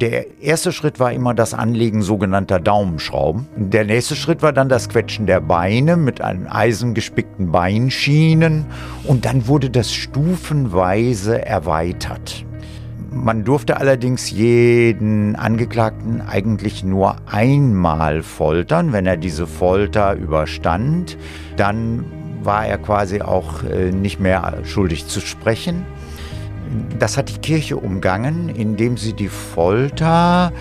Der erste Schritt war immer das Anlegen sogenannter Daumenschrauben. Der nächste Schritt war dann das Quetschen der Beine mit einem eisengespickten Beinschienen und dann wurde das stufenweise erweitert. Man durfte allerdings jeden Angeklagten eigentlich nur einmal foltern. Wenn er diese Folter überstand, dann war er quasi auch äh, nicht mehr schuldig zu sprechen. Das hat die Kirche umgangen, indem sie die Folter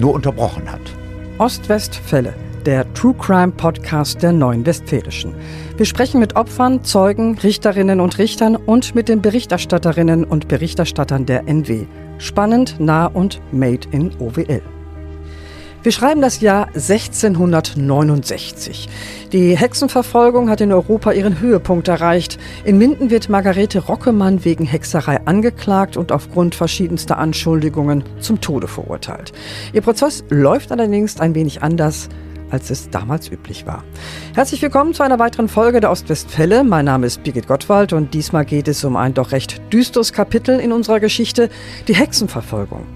nur unterbrochen hat. Ostwestfälle, der True Crime Podcast der Neuen Westfälischen. Wir sprechen mit Opfern, Zeugen, Richterinnen und Richtern und mit den Berichterstatterinnen und Berichterstattern der NW. Spannend, nah und made in OWL. Wir schreiben das Jahr 1669. Die Hexenverfolgung hat in Europa ihren Höhepunkt erreicht. In Minden wird Margarete Rockemann wegen Hexerei angeklagt und aufgrund verschiedenster Anschuldigungen zum Tode verurteilt. Ihr Prozess läuft allerdings ein wenig anders als es damals üblich war. Herzlich willkommen zu einer weiteren Folge der Ostwestfälle. Mein Name ist Birgit Gottwald und diesmal geht es um ein doch recht düsteres Kapitel in unserer Geschichte, die Hexenverfolgung.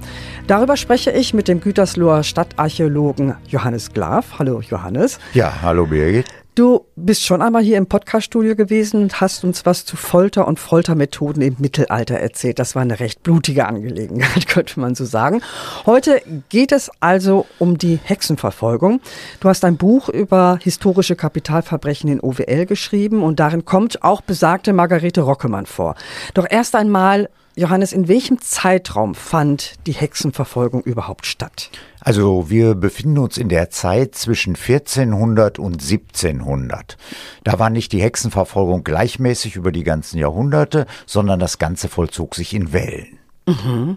Darüber spreche ich mit dem Gütersloher Stadtarchäologen Johannes Glaf. Hallo Johannes. Ja, hallo Birgit. Du bist schon einmal hier im Podcaststudio gewesen und hast uns was zu Folter und Foltermethoden im Mittelalter erzählt. Das war eine recht blutige Angelegenheit, könnte man so sagen. Heute geht es also um die Hexenverfolgung. Du hast ein Buch über historische Kapitalverbrechen in OWL geschrieben und darin kommt auch besagte Margarete Rockemann vor. Doch erst einmal Johannes, in welchem Zeitraum fand die Hexenverfolgung überhaupt statt? Also wir befinden uns in der Zeit zwischen 1400 und 1700. Da war nicht die Hexenverfolgung gleichmäßig über die ganzen Jahrhunderte, sondern das Ganze vollzog sich in Wellen. Mhm.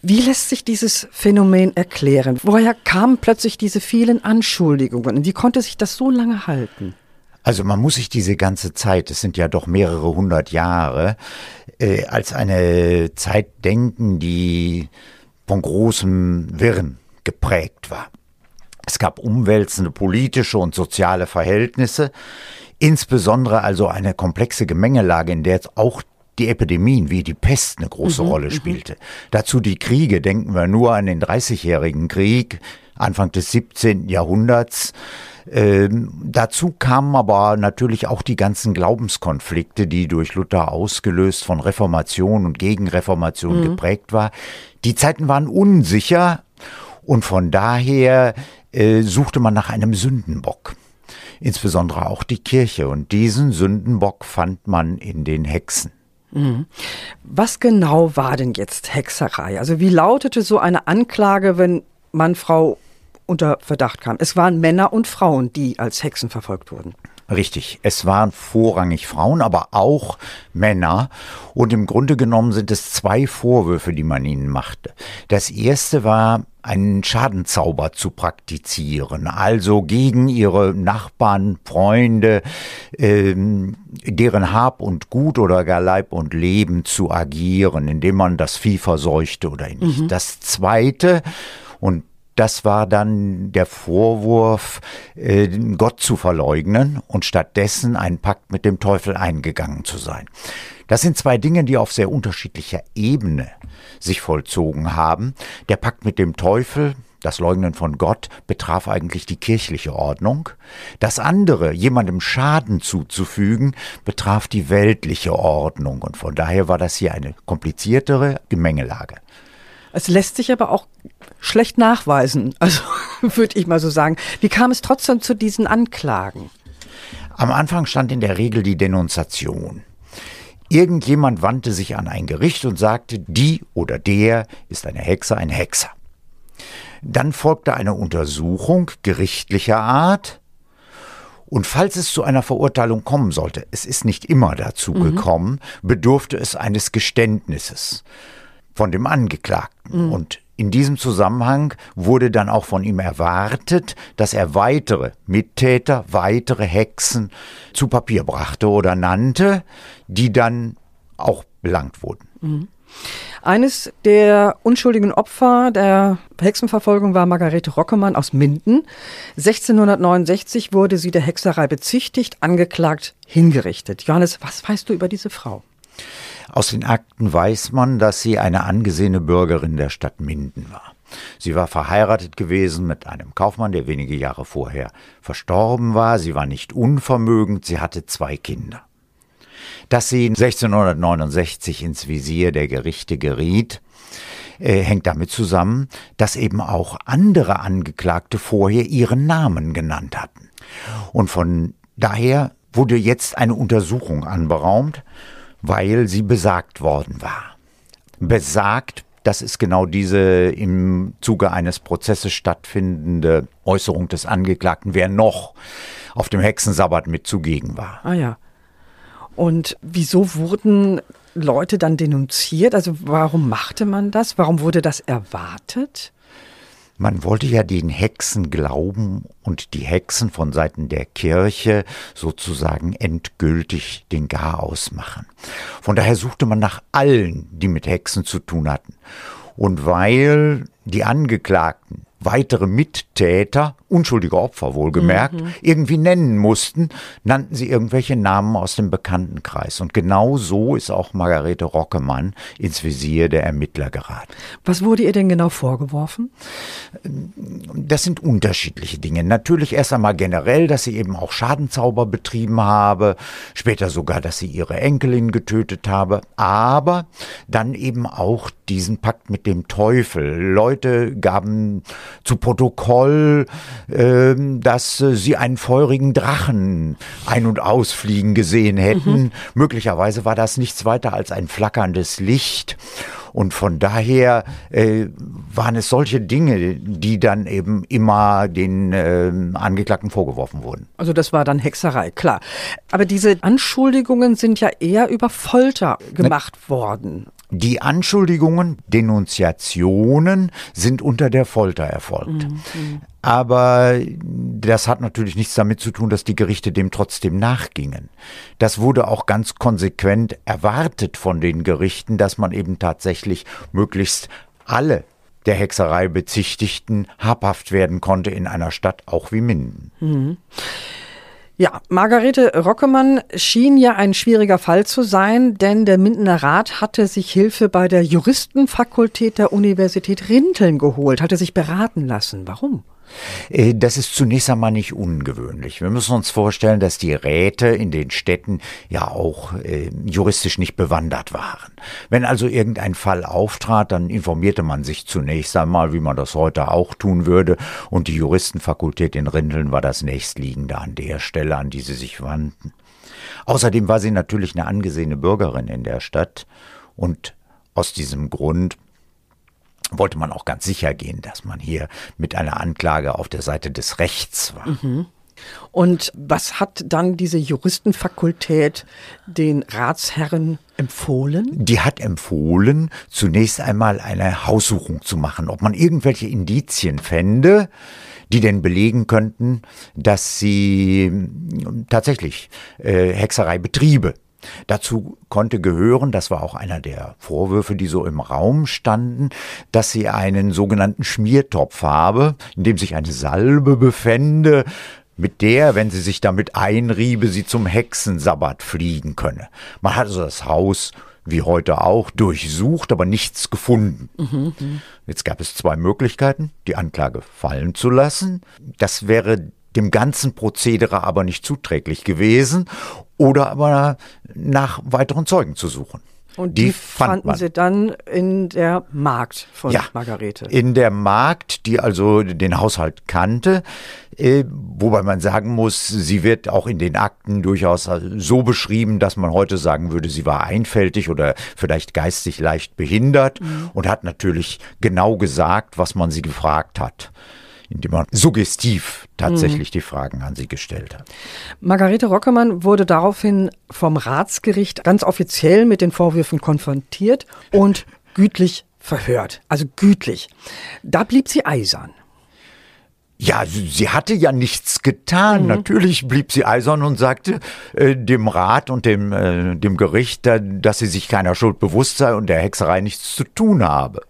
Wie lässt sich dieses Phänomen erklären? Woher kamen plötzlich diese vielen Anschuldigungen? Wie konnte sich das so lange halten? Also man muss sich diese ganze Zeit, es sind ja doch mehrere hundert Jahre, äh, als eine Zeit denken, die von großem Wirren geprägt war. Es gab umwälzende politische und soziale Verhältnisse, insbesondere also eine komplexe Gemengelage, in der jetzt auch die Epidemien wie die Pest eine große mhm, Rolle mhm. spielte. Dazu die Kriege, denken wir nur an den Dreißigjährigen Krieg, Anfang des 17. Jahrhunderts, ähm, dazu kamen aber natürlich auch die ganzen Glaubenskonflikte, die durch Luther ausgelöst von Reformation und Gegenreformation mhm. geprägt war. Die Zeiten waren unsicher und von daher äh, suchte man nach einem Sündenbock. Insbesondere auch die Kirche. Und diesen Sündenbock fand man in den Hexen. Mhm. Was genau war denn jetzt Hexerei? Also wie lautete so eine Anklage, wenn man Frau unter Verdacht kam. Es waren Männer und Frauen, die als Hexen verfolgt wurden. Richtig, es waren vorrangig Frauen, aber auch Männer. Und im Grunde genommen sind es zwei Vorwürfe, die man ihnen machte. Das erste war, einen Schadenzauber zu praktizieren, also gegen ihre Nachbarn, Freunde, ähm, deren Hab und Gut oder gar Leib und Leben zu agieren, indem man das Vieh verseuchte oder nicht. Mhm. Das zweite, und das war dann der Vorwurf, äh, Gott zu verleugnen und stattdessen einen Pakt mit dem Teufel eingegangen zu sein. Das sind zwei Dinge, die auf sehr unterschiedlicher Ebene sich vollzogen haben. Der Pakt mit dem Teufel, das Leugnen von Gott betraf eigentlich die kirchliche Ordnung. Das andere, jemandem Schaden zuzufügen, betraf die weltliche Ordnung. Und von daher war das hier eine kompliziertere Gemengelage. Es lässt sich aber auch schlecht nachweisen, also würde ich mal so sagen. Wie kam es trotzdem zu diesen Anklagen? Am Anfang stand in der Regel die Denunziation. Irgendjemand wandte sich an ein Gericht und sagte, die oder der ist eine Hexe, ein Hexer. Dann folgte eine Untersuchung gerichtlicher Art. Und falls es zu einer Verurteilung kommen sollte, es ist nicht immer dazu mhm. gekommen, bedurfte es eines Geständnisses von dem Angeklagten. Mhm. Und in diesem Zusammenhang wurde dann auch von ihm erwartet, dass er weitere Mittäter, weitere Hexen zu Papier brachte oder nannte, die dann auch belangt wurden. Mhm. Eines der unschuldigen Opfer der Hexenverfolgung war Margarete Rockemann aus Minden. 1669 wurde sie der Hexerei bezichtigt, angeklagt, hingerichtet. Johannes, was weißt du über diese Frau? Aus den Akten weiß man, dass sie eine angesehene Bürgerin der Stadt Minden war. Sie war verheiratet gewesen mit einem Kaufmann, der wenige Jahre vorher verstorben war. Sie war nicht unvermögend, sie hatte zwei Kinder. Dass sie 1669 ins Visier der Gerichte geriet, äh, hängt damit zusammen, dass eben auch andere Angeklagte vorher ihren Namen genannt hatten. Und von daher wurde jetzt eine Untersuchung anberaumt, weil sie besagt worden war. Besagt das ist genau diese im Zuge eines Prozesses stattfindende Äußerung des Angeklagten, wer noch auf dem Hexensabbat mit zugegen war. Ah ja. Und wieso wurden Leute dann denunziert? Also warum machte man das? Warum wurde das erwartet? Man wollte ja den Hexen glauben und die Hexen von Seiten der Kirche sozusagen endgültig den Garaus machen. Von daher suchte man nach allen, die mit Hexen zu tun hatten. Und weil die Angeklagten weitere Mittäter, unschuldige Opfer wohlgemerkt, mhm. irgendwie nennen mussten, nannten sie irgendwelche Namen aus dem Bekanntenkreis. Und genau so ist auch Margarete Rockemann ins Visier der Ermittler geraten. Was wurde ihr denn genau vorgeworfen? Das sind unterschiedliche Dinge. Natürlich erst einmal generell, dass sie eben auch Schadenzauber betrieben habe, später sogar, dass sie ihre Enkelin getötet habe, aber dann eben auch diesen Pakt mit dem Teufel. Leute gaben zu Protokoll, äh, dass sie einen feurigen Drachen ein- und ausfliegen gesehen hätten. Mhm. Möglicherweise war das nichts weiter als ein flackerndes Licht. Und von daher äh, waren es solche Dinge, die dann eben immer den äh, Angeklagten vorgeworfen wurden. Also das war dann Hexerei, klar. Aber diese Anschuldigungen sind ja eher über Folter gemacht Na, worden. Die Anschuldigungen, Denunziationen sind unter der Folter erfolgt. Mhm. Aber das hat natürlich nichts damit zu tun, dass die Gerichte dem trotzdem nachgingen. Das wurde auch ganz konsequent erwartet von den Gerichten, dass man eben tatsächlich möglichst alle der Hexerei Bezichtigten habhaft werden konnte in einer Stadt auch wie Minden. Mhm. Ja, Margarete Rockemann schien ja ein schwieriger Fall zu sein, denn der Mindener Rat hatte sich Hilfe bei der Juristenfakultät der Universität Rinteln geholt, hatte sich beraten lassen. Warum? Äh, das ist zunächst einmal nicht ungewöhnlich. Wir müssen uns vorstellen, dass die Räte in den Städten ja auch äh, juristisch nicht bewandert waren. Wenn also irgendein Fall auftrat, dann informierte man sich zunächst einmal, wie man das heute auch tun würde, und die Juristenfakultät in Rindeln war das nächstliegende an der Stelle, an die sie sich wandten. Außerdem war sie natürlich eine angesehene Bürgerin in der Stadt und aus diesem Grund wollte man auch ganz sicher gehen, dass man hier mit einer Anklage auf der Seite des Rechts war. Mhm. Und was hat dann diese Juristenfakultät den Ratsherren empfohlen? Die hat empfohlen, zunächst einmal eine Haussuchung zu machen, ob man irgendwelche Indizien fände, die denn belegen könnten, dass sie hm, tatsächlich äh, Hexerei betriebe. Dazu konnte gehören, das war auch einer der Vorwürfe, die so im Raum standen, dass sie einen sogenannten Schmiertopf habe, in dem sich eine Salbe befände, mit der, wenn sie sich damit einriebe, sie zum Hexensabbat fliegen könne. Man hat also das Haus wie heute auch, durchsucht, aber nichts gefunden. Mhm. Jetzt gab es zwei Möglichkeiten, die Anklage fallen zu lassen. Das wäre dem ganzen Prozedere aber nicht zuträglich gewesen oder aber nach weiteren Zeugen zu suchen. Und die, die fand fanden man. Sie dann in der Magd von ja, Margarete. In der Magd, die also den Haushalt kannte, äh, wobei man sagen muss, sie wird auch in den Akten durchaus so beschrieben, dass man heute sagen würde, sie war einfältig oder vielleicht geistig leicht behindert mhm. und hat natürlich genau gesagt, was man sie gefragt hat indem man suggestiv tatsächlich mhm. die Fragen an sie gestellt hat. Margarete Rockemann wurde daraufhin vom Ratsgericht ganz offiziell mit den Vorwürfen konfrontiert und gütlich verhört. Also gütlich. Da blieb sie eisern. Ja, sie hatte ja nichts getan. Mhm. Natürlich blieb sie eisern und sagte äh, dem Rat und dem, äh, dem Gericht, äh, dass sie sich keiner Schuld bewusst sei und der Hexerei nichts zu tun habe.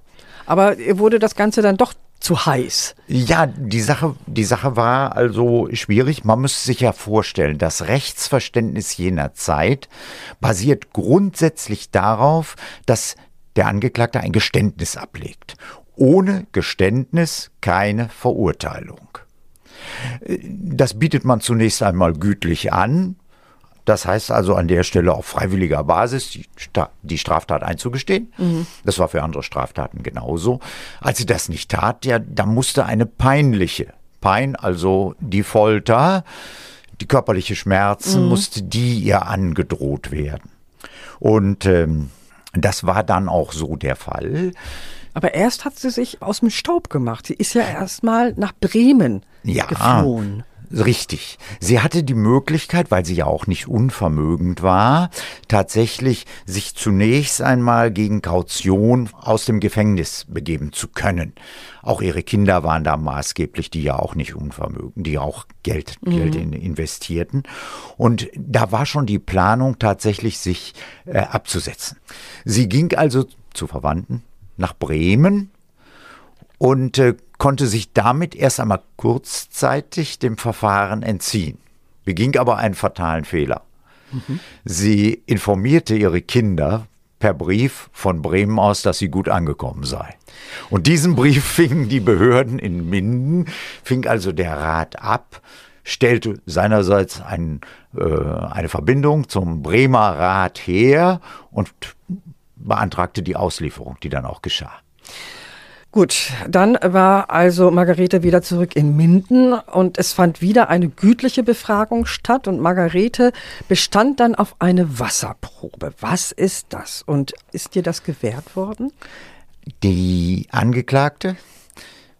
Aber ihr wurde das Ganze dann doch zu heiß. Ja, die Sache, die Sache war also schwierig. Man müsste sich ja vorstellen, das Rechtsverständnis jener Zeit basiert grundsätzlich darauf, dass der Angeklagte ein Geständnis ablegt. Ohne Geständnis keine Verurteilung. Das bietet man zunächst einmal gütlich an. Das heißt also an der Stelle auf freiwilliger Basis die, die Straftat einzugestehen. Mhm. Das war für andere Straftaten genauso. Als sie das nicht tat, ja, da musste eine peinliche Pein, also die Folter, die körperliche Schmerzen, mhm. musste die ihr angedroht werden. Und ähm, das war dann auch so der Fall. Aber erst hat sie sich aus dem Staub gemacht. Sie ist ja erstmal nach Bremen ja, geflohen. Richtig. Sie hatte die Möglichkeit, weil sie ja auch nicht unvermögend war, tatsächlich sich zunächst einmal gegen Kaution aus dem Gefängnis begeben zu können. Auch ihre Kinder waren da maßgeblich, die ja auch nicht unvermögend, die auch Geld, mhm. Geld in, investierten. Und da war schon die Planung tatsächlich, sich äh, abzusetzen. Sie ging also zu Verwandten nach Bremen und äh, konnte sich damit erst einmal kurzzeitig dem Verfahren entziehen, beging aber einen fatalen Fehler. Mhm. Sie informierte ihre Kinder per Brief von Bremen aus, dass sie gut angekommen sei. Und diesen Brief fingen die Behörden in Minden, fing also der Rat ab, stellte seinerseits ein, äh, eine Verbindung zum Bremer Rat her und beantragte die Auslieferung, die dann auch geschah. Gut, dann war also Margarete wieder zurück in Minden und es fand wieder eine gütliche Befragung statt und Margarete bestand dann auf eine Wasserprobe. Was ist das und ist dir das gewährt worden? Die Angeklagte,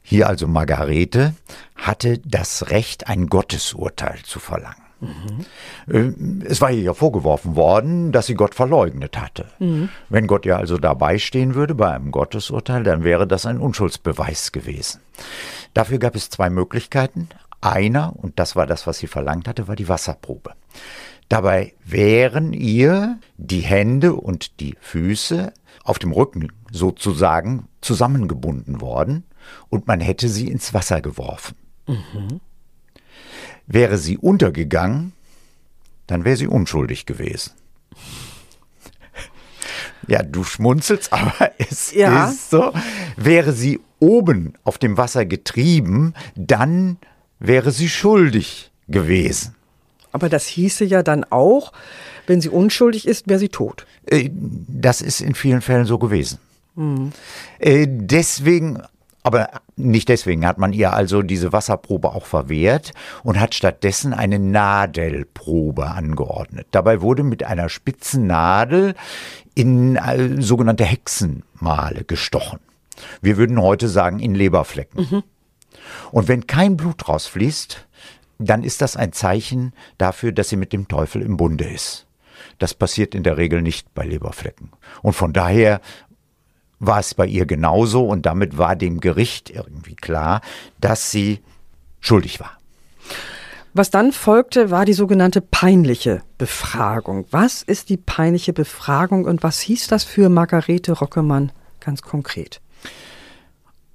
hier also Margarete, hatte das Recht, ein Gottesurteil zu verlangen. Mhm. Es war ihr ja vorgeworfen worden, dass sie Gott verleugnet hatte. Mhm. Wenn Gott ja also dabei stehen würde bei einem Gottesurteil, dann wäre das ein Unschuldsbeweis gewesen. Dafür gab es zwei Möglichkeiten. Einer, und das war das, was sie verlangt hatte, war die Wasserprobe. Dabei wären ihr die Hände und die Füße auf dem Rücken sozusagen zusammengebunden worden und man hätte sie ins Wasser geworfen. Mhm. Wäre sie untergegangen, dann wäre sie unschuldig gewesen. Ja, du schmunzelst, aber es ja. ist so. Wäre sie oben auf dem Wasser getrieben, dann wäre sie schuldig gewesen. Aber das hieße ja dann auch, wenn sie unschuldig ist, wäre sie tot. Äh, das ist in vielen Fällen so gewesen. Mhm. Deswegen aber nicht deswegen hat man ihr also diese Wasserprobe auch verwehrt und hat stattdessen eine Nadelprobe angeordnet. Dabei wurde mit einer spitzen Nadel in äh, sogenannte Hexenmale gestochen. Wir würden heute sagen in Leberflecken. Mhm. Und wenn kein Blut rausfließt, dann ist das ein Zeichen dafür, dass sie mit dem Teufel im Bunde ist. Das passiert in der Regel nicht bei Leberflecken. Und von daher war es bei ihr genauso und damit war dem Gericht irgendwie klar, dass sie schuldig war. Was dann folgte, war die sogenannte peinliche Befragung. Was ist die peinliche Befragung und was hieß das für Margarete Rockemann ganz konkret?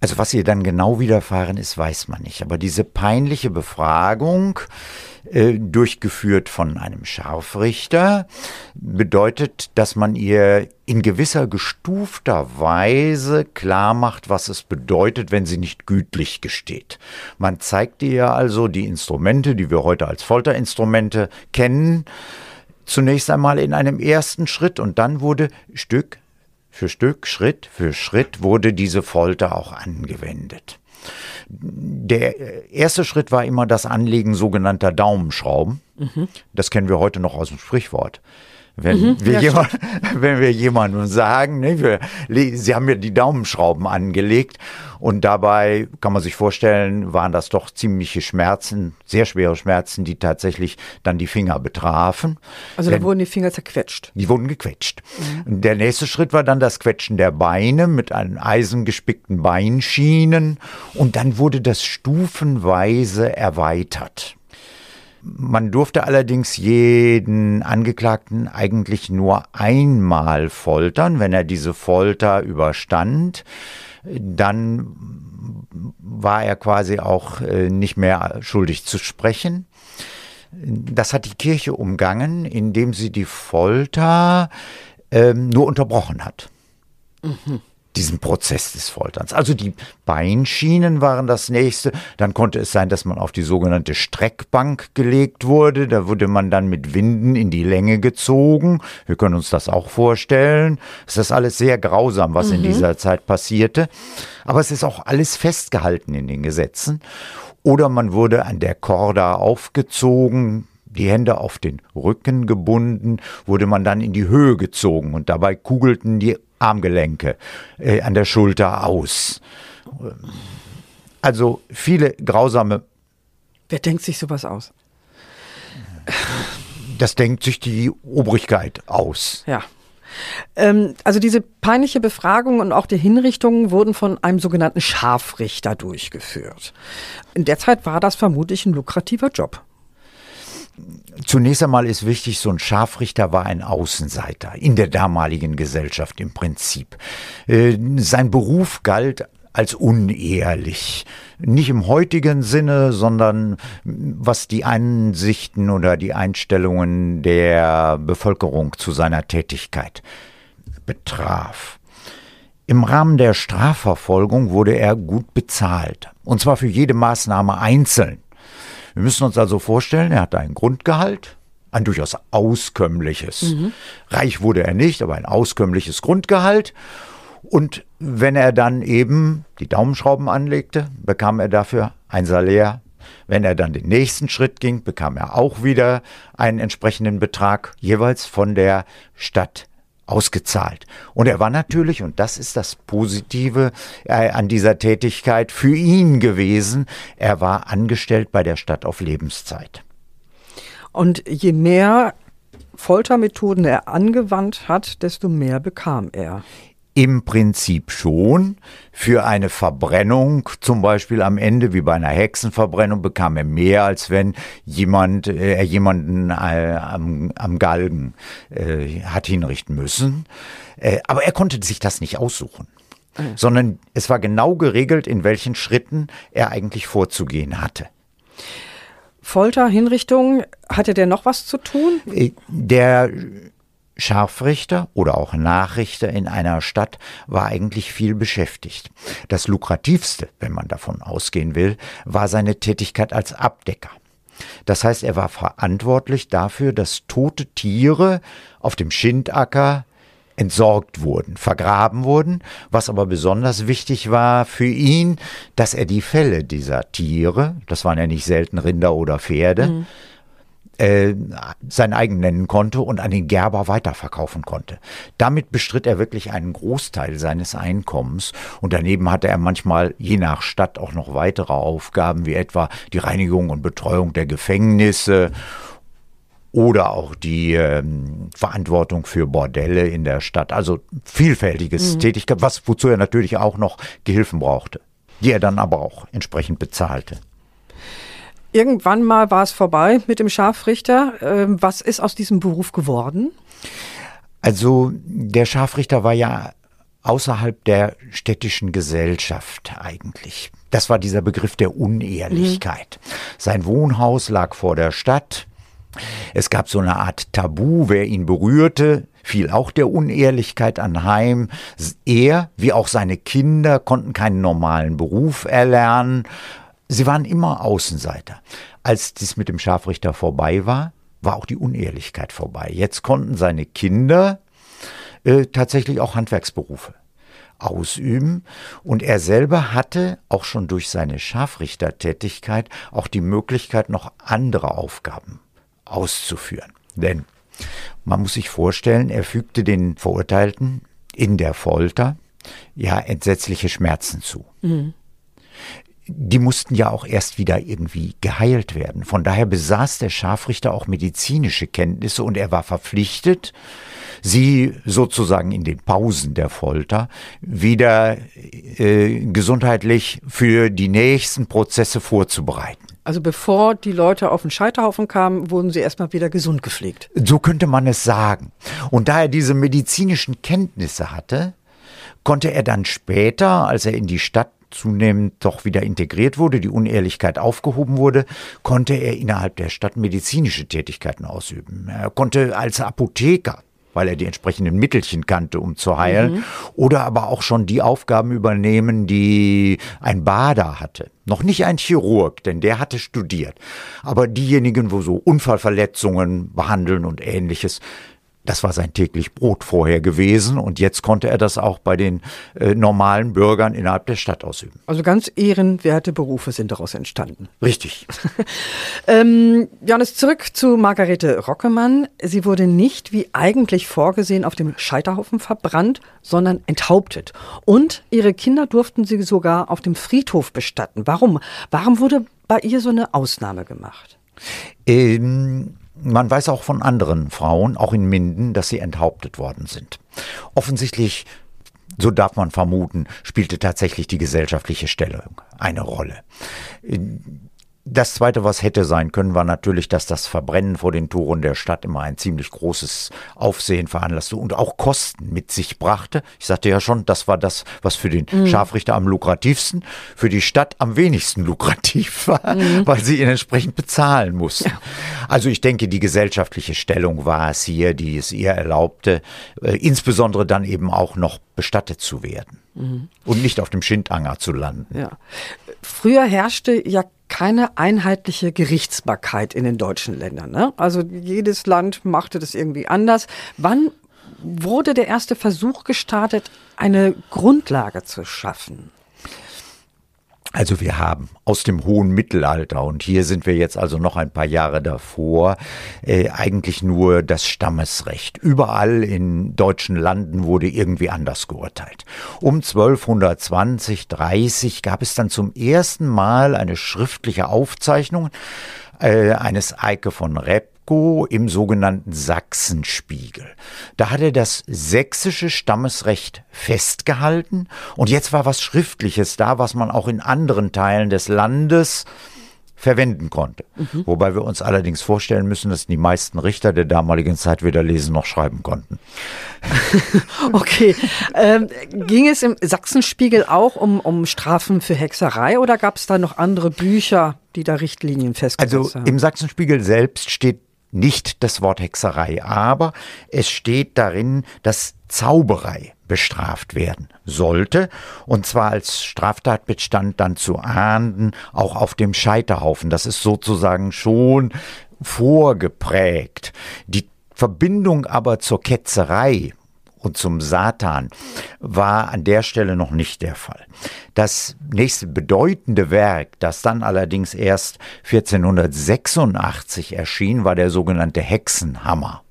Also was ihr dann genau widerfahren ist, weiß man nicht. Aber diese peinliche Befragung, äh, durchgeführt von einem Scharfrichter, bedeutet, dass man ihr in gewisser gestufter Weise klar macht, was es bedeutet, wenn sie nicht gütlich gesteht. Man zeigt ihr also die Instrumente, die wir heute als Folterinstrumente kennen, zunächst einmal in einem ersten Schritt und dann wurde Stück für Stück, Schritt für Schritt wurde diese Folter auch angewendet. Der erste Schritt war immer das Anlegen sogenannter Daumenschrauben. Mhm. Das kennen wir heute noch aus dem Sprichwort. Wenn, mhm, wir ja, jemand, wenn wir jemandem sagen, ne, wir, sie haben mir die Daumenschrauben angelegt und dabei kann man sich vorstellen, waren das doch ziemliche Schmerzen, sehr schwere Schmerzen, die tatsächlich dann die Finger betrafen. Also da Denn, wurden die Finger zerquetscht. Die wurden gequetscht. Mhm. Der nächste Schritt war dann das Quetschen der Beine mit einem eisengespickten Beinschienen und dann wurde das stufenweise erweitert. Man durfte allerdings jeden Angeklagten eigentlich nur einmal foltern, wenn er diese Folter überstand. dann war er quasi auch äh, nicht mehr schuldig zu sprechen. Das hat die Kirche umgangen, indem sie die Folter ähm, nur unterbrochen hat. Mhm diesen Prozess des Folterns. Also die Beinschienen waren das nächste. Dann konnte es sein, dass man auf die sogenannte Streckbank gelegt wurde. Da wurde man dann mit Winden in die Länge gezogen. Wir können uns das auch vorstellen. Es ist alles sehr grausam, was mhm. in dieser Zeit passierte. Aber es ist auch alles festgehalten in den Gesetzen. Oder man wurde an der Korda aufgezogen, die Hände auf den Rücken gebunden, wurde man dann in die Höhe gezogen und dabei kugelten die Armgelenke äh, an der Schulter aus. Also viele grausame. Wer denkt sich sowas aus? Das denkt sich die Obrigkeit aus. Ja. Ähm, also diese peinliche Befragung und auch die Hinrichtungen wurden von einem sogenannten Scharfrichter durchgeführt. In der Zeit war das vermutlich ein lukrativer Job. Zunächst einmal ist wichtig, so ein Scharfrichter war ein Außenseiter in der damaligen Gesellschaft im Prinzip. Äh, sein Beruf galt als unehrlich. Nicht im heutigen Sinne, sondern was die Ansichten oder die Einstellungen der Bevölkerung zu seiner Tätigkeit betraf. Im Rahmen der Strafverfolgung wurde er gut bezahlt. Und zwar für jede Maßnahme einzeln. Wir müssen uns also vorstellen, er hatte ein Grundgehalt, ein durchaus auskömmliches. Mhm. Reich wurde er nicht, aber ein auskömmliches Grundgehalt. Und wenn er dann eben die Daumenschrauben anlegte, bekam er dafür ein Salär. Wenn er dann den nächsten Schritt ging, bekam er auch wieder einen entsprechenden Betrag, jeweils von der Stadt ausgezahlt. Und er war natürlich, und das ist das Positive äh, an dieser Tätigkeit, für ihn gewesen, er war angestellt bei der Stadt auf Lebenszeit. Und je mehr Foltermethoden er angewandt hat, desto mehr bekam er. Im Prinzip schon. Für eine Verbrennung, zum Beispiel am Ende, wie bei einer Hexenverbrennung, bekam er mehr, als wenn jemand, äh, er jemanden äh, am, am Galgen äh, hat hinrichten müssen. Äh, aber er konnte sich das nicht aussuchen. Mhm. Sondern es war genau geregelt, in welchen Schritten er eigentlich vorzugehen hatte. Folter, Hinrichtung, hatte der noch was zu tun? Äh, der Scharfrichter oder auch Nachrichter in einer Stadt war eigentlich viel beschäftigt. Das lukrativste, wenn man davon ausgehen will, war seine Tätigkeit als Abdecker. Das heißt, er war verantwortlich dafür, dass tote Tiere auf dem Schindacker entsorgt wurden, vergraben wurden, was aber besonders wichtig war für ihn, dass er die Felle dieser Tiere, das waren ja nicht selten Rinder oder Pferde, mhm äh, sein eigen nennen konnte und an den Gerber weiterverkaufen konnte. Damit bestritt er wirklich einen Großteil seines Einkommens und daneben hatte er manchmal je nach Stadt auch noch weitere Aufgaben wie etwa die Reinigung und Betreuung der Gefängnisse oder auch die ähm, Verantwortung für Bordelle in der Stadt. Also vielfältiges mhm. Tätigkeit, was wozu er natürlich auch noch Gehilfen brauchte, die er dann aber auch entsprechend bezahlte. Irgendwann mal war es vorbei mit dem Scharfrichter. Ähm, was ist aus diesem Beruf geworden? Also der Scharfrichter war ja außerhalb der städtischen Gesellschaft eigentlich. Das war dieser Begriff der Unehrlichkeit. Mhm. Sein Wohnhaus lag vor der Stadt. Es gab so eine Art Tabu, wer ihn berührte, fiel auch der Unehrlichkeit anheim. Er, wie auch seine Kinder, konnten keinen normalen Beruf erlernen Sie waren immer Außenseiter. Als dies mit dem Scharfrichter vorbei war, war auch die Unehrlichkeit vorbei. Jetzt konnten seine Kinder äh, tatsächlich auch Handwerksberufe ausüben und er selber hatte auch schon durch seine Scharfrichtertätigkeit auch die Möglichkeit, noch andere Aufgaben auszuführen. Denn man muss sich vorstellen, er fügte den Verurteilten in der Folter ja entsetzliche Schmerzen zu. Mhm die mussten ja auch erst wieder irgendwie geheilt werden. Von daher besaß der Scharfrichter auch medizinische Kenntnisse und er war verpflichtet, sie sozusagen in den Pausen der Folter wieder äh, gesundheitlich für die nächsten Prozesse vorzubereiten. Also bevor die Leute auf den Scheiterhaufen kamen, wurden sie erstmal wieder gesund gepflegt. So könnte man es sagen. Und da er diese medizinischen Kenntnisse hatte, konnte er dann später, als er in die Stadt zunehmend doch wieder integriert wurde, die Unehrlichkeit aufgehoben wurde, konnte er innerhalb der Stadt medizinische Tätigkeiten ausüben. Er konnte als Apotheker weil er die entsprechenden Mittelchen kannte, um zu heilen, mhm. oder aber auch schon die Aufgaben übernehmen, die ein Bader hatte. Noch nicht ein Chirurg, denn der hatte studiert, aber diejenigen, wo so Unfallverletzungen behandeln und ähnliches, das war sein täglich Brot vorher gewesen und jetzt konnte er das auch bei den äh, normalen Bürgern innerhalb der Stadt ausüben. Also ganz ehrenwerte Berufe sind daraus entstanden. Richtig. ähm, Johannes, zurück zu Margarete Rockemann. Sie wurde nicht wie eigentlich vorgesehen auf dem Scheiterhaufen verbrannt, sondern enthauptet. Und ihre Kinder durften sie sogar auf dem Friedhof bestatten. Warum? Warum wurde bei ihr so eine Ausnahme gemacht? Ähm man weiß auch von anderen Frauen, auch in Minden, dass sie enthauptet worden sind. Offensichtlich, so darf man vermuten, spielte tatsächlich die gesellschaftliche Stellung eine Rolle. Das Zweite, was hätte sein können, war natürlich, dass das Verbrennen vor den Toren der Stadt immer ein ziemlich großes Aufsehen veranlasste und auch Kosten mit sich brachte. Ich sagte ja schon, das war das, was für den mhm. Scharfrichter am lukrativsten, für die Stadt am wenigsten lukrativ war, mhm. weil sie ihn entsprechend bezahlen mussten. Ja. Also ich denke, die gesellschaftliche Stellung war es hier, die es ihr erlaubte, äh, insbesondere dann eben auch noch bestattet zu werden. Mhm. Und nicht auf dem Schindanger zu landen. Ja. Früher herrschte ja keine einheitliche Gerichtsbarkeit in den deutschen Ländern. Ne? Also jedes Land machte das irgendwie anders. Wann wurde der erste Versuch gestartet, eine Grundlage zu schaffen? Also wir haben aus dem hohen Mittelalter, und hier sind wir jetzt also noch ein paar Jahre davor, äh, eigentlich nur das Stammesrecht. Überall in deutschen Landen wurde irgendwie anders geurteilt. Um 1220, 30 gab es dann zum ersten Mal eine schriftliche Aufzeichnung äh, eines Eike von Repp, Bosco im sogenannten Sachsenspiegel. Da hat er das sächsische Stammesrecht festgehalten und jetzt war was Schriftliches da, was man auch in anderen Teilen des Landes verwenden konnte. Mhm. Wobei wir uns allerdings vorstellen müssen, dass die meisten Richter der damaligen Zeit weder lesen noch schreiben konnten. okay. Ähm, ging es im Sachsenspiegel auch um, um Strafen für Hexerei oder gab es da noch andere Bücher, die da Richtlinien festgesetzt also, haben? Also im Sachsenspiegel selbst steht nicht das Wort Hexerei, aber es steht darin, dass Zauberei bestraft werden sollte, und zwar als Straftatbestand dann zu ahnden, auch auf dem Scheiterhaufen. Das ist sozusagen schon vorgeprägt. Die Verbindung aber zur Ketzerei und zum Satan war an der Stelle noch nicht der Fall. Das nächste bedeutende Werk, das dann allerdings erst 1486 erschien, war der sogenannte Hexenhammer.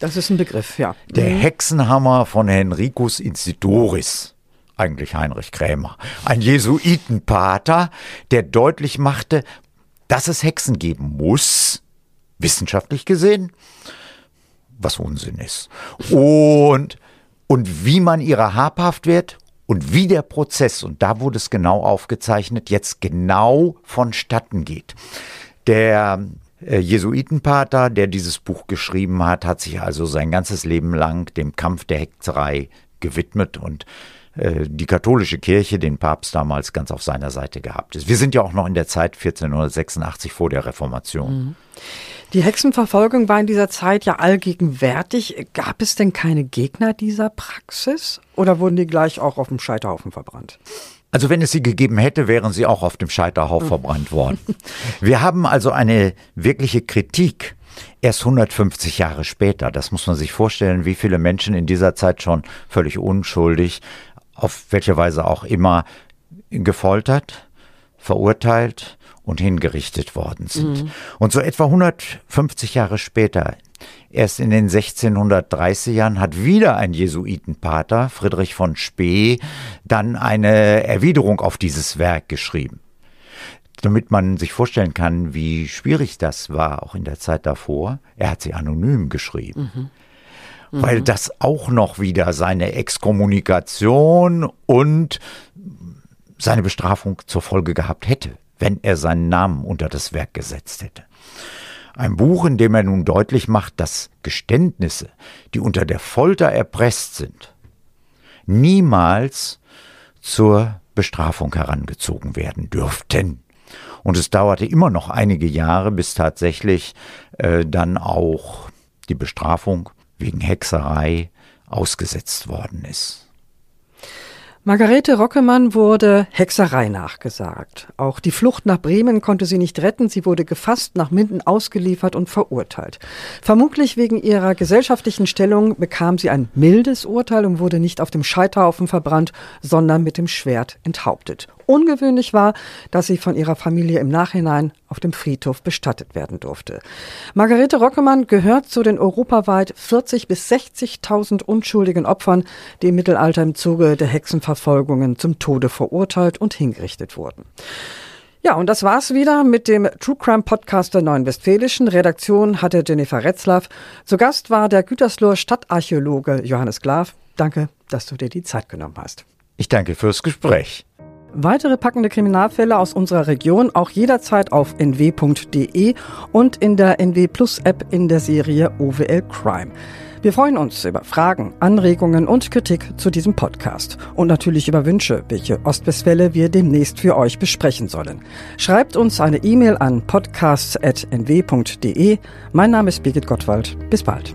Das ist ein Begriff, ja. Der mhm. Hexenhammer von Henricus Insidoris eigentlich Heinrich Krämer, ein Jesuitenpater, der deutlich machte, dass es Hexen geben muss, wissenschaftlich gesehen, was Unsinn ist. Und und wie man ihrer habhaft wird und wie der Prozess, und da wurde es genau aufgezeichnet, jetzt genau vonstatten geht. Der äh, Jesuitenpater, der dieses Buch geschrieben hat, hat sich also sein ganzes Leben lang dem Kampf der Hexerei gewidmet und äh, die katholische Kirche den Papst damals ganz auf seiner Seite gehabt ist. Wir sind ja auch noch in der Zeit 1486 vor der Reformation. Mhm. Die Hexenverfolgung war in dieser Zeit ja allgegenwärtig. Gab es denn keine Gegner dieser Praxis oder wurden die gleich auch auf dem Scheiterhaufen verbrannt? Also wenn es sie gegeben hätte, wären sie auch auf dem Scheiterhaufen verbrannt worden. Wir haben also eine wirkliche Kritik erst 150 Jahre später. Das muss man sich vorstellen, wie viele Menschen in dieser Zeit schon völlig unschuldig, auf welche Weise auch immer, gefoltert, verurteilt, und hingerichtet worden sind. Mhm. Und so etwa 150 Jahre später, erst in den 1630 Jahren, hat wieder ein Jesuitenpater, Friedrich von Spee, dann eine Erwiderung auf dieses Werk geschrieben. Damit man sich vorstellen kann, wie schwierig das war, auch in der Zeit davor, er hat sie anonym geschrieben. Mhm. Mhm. Weil das auch noch wieder seine Exkommunikation und seine Bestrafung zur Folge gehabt hätte wenn er seinen Namen unter das Werk gesetzt hätte. Ein Buch, in dem er nun deutlich macht, dass Geständnisse, die unter der Folter erpresst sind, niemals zur Bestrafung herangezogen werden dürften. Und es dauerte immer noch einige Jahre, bis tatsächlich äh, dann auch die Bestrafung wegen Hexerei ausgesetzt worden ist. Margarete Rockemann wurde Hexerei nachgesagt. Auch die Flucht nach Bremen konnte sie nicht retten. Sie wurde gefasst, nach Minden ausgeliefert und verurteilt. Vermutlich wegen ihrer gesellschaftlichen Stellung bekam sie ein mildes Urteil und wurde nicht auf dem Scheiterhaufen verbrannt, sondern mit dem Schwert enthauptet. Ungewöhnlich war, dass sie von ihrer Familie im Nachhinein auf dem Friedhof bestattet werden durfte. Margarete Rockemann gehört zu den europaweit 40 bis 60.000 unschuldigen Opfern, die im Mittelalter im Zuge der Hexenverfolgungen zum Tode verurteilt und hingerichtet wurden. Ja, und das war's wieder mit dem True Crime Podcast der Neuen Westfälischen. Redaktion hatte Jennifer Retzlaff. Zu Gast war der Gütersloher Stadtarchäologe Johannes Glav. Danke, dass du dir die Zeit genommen hast. Ich danke fürs Gespräch. Weitere packende Kriminalfälle aus unserer Region auch jederzeit auf nw.de und in der NW Plus App in der Serie OWL Crime. Wir freuen uns über Fragen, Anregungen und Kritik zu diesem Podcast und natürlich über Wünsche, welche Ostwestfälle wir demnächst für euch besprechen sollen. Schreibt uns eine E-Mail an podcasts.nw.de. Mein Name ist Birgit Gottwald. Bis bald.